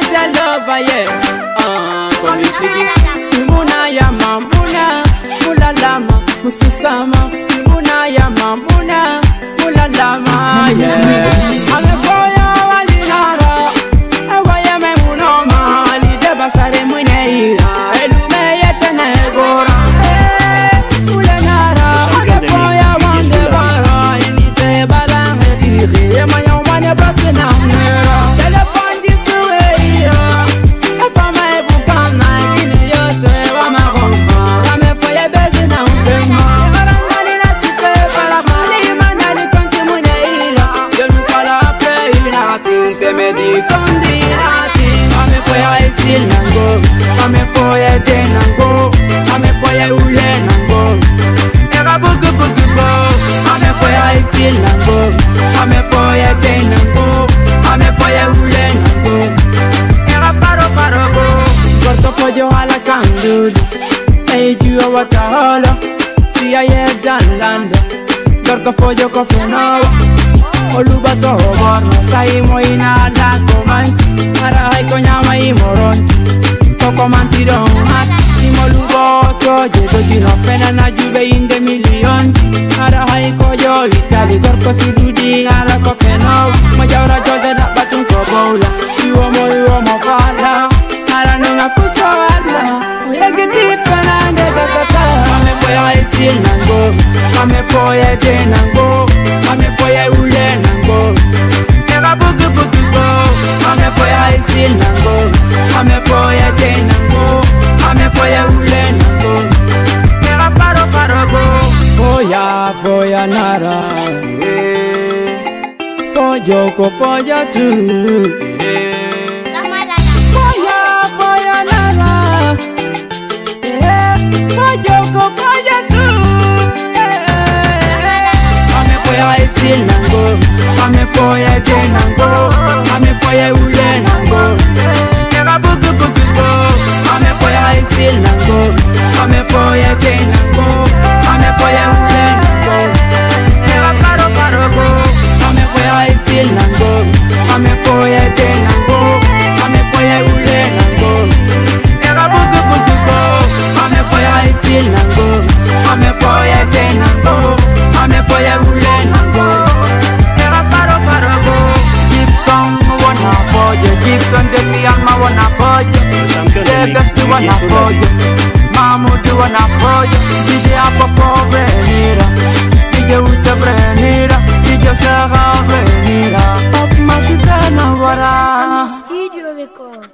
maza lova ye komitigi munayama muna mulalama mususama munayama muna. Tintemedi kondirati amefoya estil nango. Amefoya de nango. Amefoya ule nango. Erabugubugubo amefoya estil nango. Amefoya de nango. Amefoya ule nango. Era paro paro go. Corto pollo a la canduda Made you a waterholo See I head down land Dorko follo kofenao Oluba toho borno Saimo inada koman Ara hay konyama imoron Koko mantiro hat Imo lugo toje Doji no pena na jube inde million Ara hay koyo Itali Dorko sidudi Ara kofenao Majaura jode na batun kobola Iwo mo iwo mo fara Ara nunga fuso arla Yegi dipena ndega sata Ame foya estil nango Ame foya de nango Ame foya ule nango Nega bugu bugu go. Ame foya estil nango Ame foya de nango Ame foya ule nango Nega paro paro go. Foya foya nara eh. Foyo ko foya tu yake nan go you Gibson the piano wanna for you. Vegas do wanna for you. Mamu do wanna for you. DJ Apopo venira. DJ usted venira. DJ Serra venira. Pop Masita na wara Studio Record.